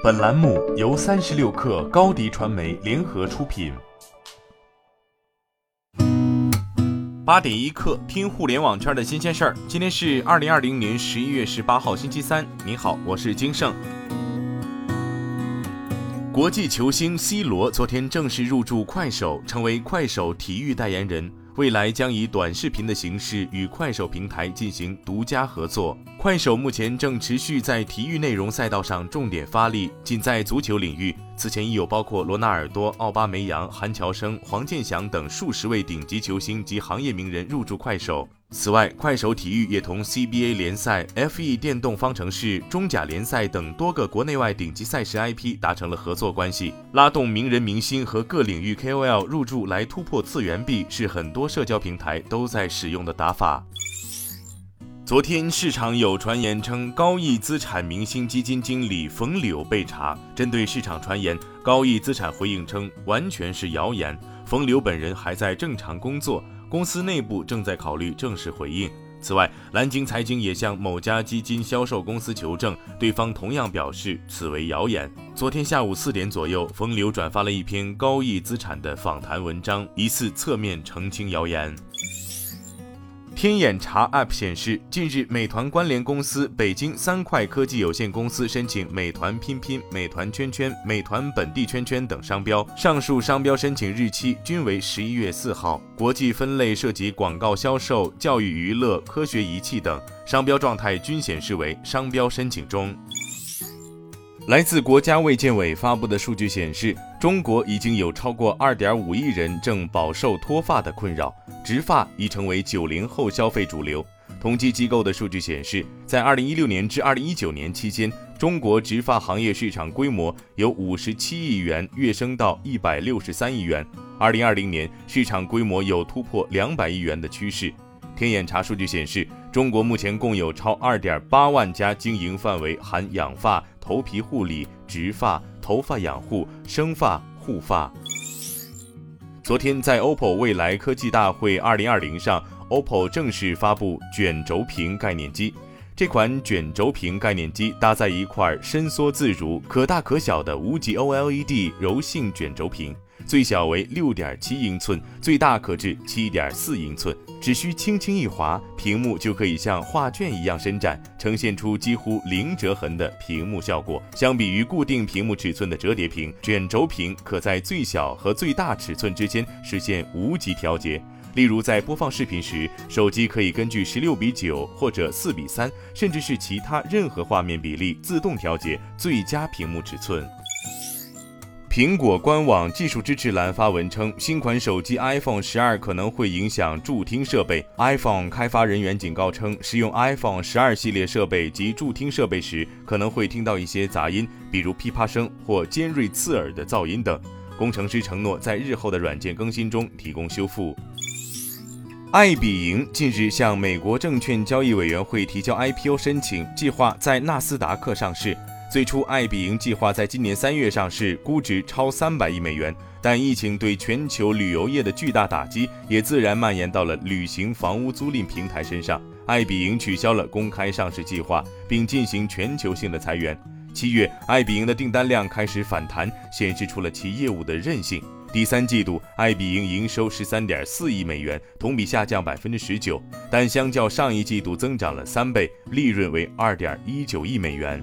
本栏目由三十六氪高低传媒联合出品。八点一刻，听互联网圈的新鲜事儿。今天是二零二零年十一月十八号，星期三。你好，我是金盛。国际球星 C 罗昨天正式入驻快手，成为快手体育代言人。未来将以短视频的形式与快手平台进行独家合作。快手目前正持续在体育内容赛道上重点发力，仅在足球领域，此前已有包括罗纳尔多、奥巴梅扬、韩乔生、黄健翔等数十位顶级球星及行业名人入驻快手。此外，快手体育也同 CBA 联赛、F1 电动方程式、中甲联赛等多个国内外顶级赛事 IP 达成了合作关系，拉动名人明星和各领域 KOL 入驻来突破次元壁，是很多社交平台都在使用的打法。昨天市场有传言称，高毅资产明星基金经理冯柳被查。针对市场传言，高毅资产回应称，完全是谣言，冯柳本人还在正常工作。公司内部正在考虑正式回应。此外，蓝鲸财经也向某家基金销售公司求证，对方同样表示此为谣言。昨天下午四点左右，风流转发了一篇高毅资产的访谈文章，疑似侧面澄清谣言。天眼查 App 显示，近日美团关联公司北京三快科技有限公司申请美团拼拼、美团圈圈、美团本地圈圈等商标，上述商标申请日期均为十一月四号。国际分类涉及广告销售、教育娱乐、科学仪器等，商标。状态均显示为商标。申请中。来自国家卫健委发布的数据显示，中国已经有超过二点五亿人正饱受脱发的困扰，植发已成为九零后消费主流。统计机构的数据显示，在二零一六年至二零一九年期间，中国植发行业市场规模由五十七亿元跃升到一百六十三亿元，二零二零年市场规模有突破两百亿元的趋势。天眼查数据显示，中国目前共有超二点八万家经营范围含养发。头皮护理、植发、头发养护、生发、护发。昨天在 OPPO 未来科技大会2020上，OPPO 正式发布卷轴屏概念机。这款卷轴屏概念机搭载一块伸缩自如、可大可小的无极 OLED 柔性卷轴屏。最小为六点七英寸，最大可至七点四英寸。只需轻轻一划，屏幕就可以像画卷一样伸展，呈现出几乎零折痕的屏幕效果。相比于固定屏幕尺寸的折叠屏，卷轴屏可在最小和最大尺寸之间实现无极调节。例如，在播放视频时，手机可以根据十六比九或者四比三，甚至是其他任何画面比例自动调节最佳屏幕尺寸。苹果官网技术支持栏发文称，新款手机 iPhone 十二可能会影响助听设备。iPhone 开发人员警告称，使用 iPhone 十二系列设备及助听设备时，可能会听到一些杂音，比如噼啪声或尖锐刺耳的噪音等。工程师承诺在日后的软件更新中提供修复。爱彼迎近日向美国证券交易委员会提交 IPO 申请，计划在纳斯达克上市。最初，爱彼迎计划在今年三月上市，估值超三百亿美元。但疫情对全球旅游业的巨大打击，也自然蔓延到了旅行房屋租赁平台身上。爱彼迎取消了公开上市计划，并进行全球性的裁员。七月，爱彼迎的订单量开始反弹，显示出了其业务的韧性。第三季度，爱彼迎营收十三点四亿美元，同比下降百分之十九，但相较上一季度增长了三倍，利润为二点一九亿美元。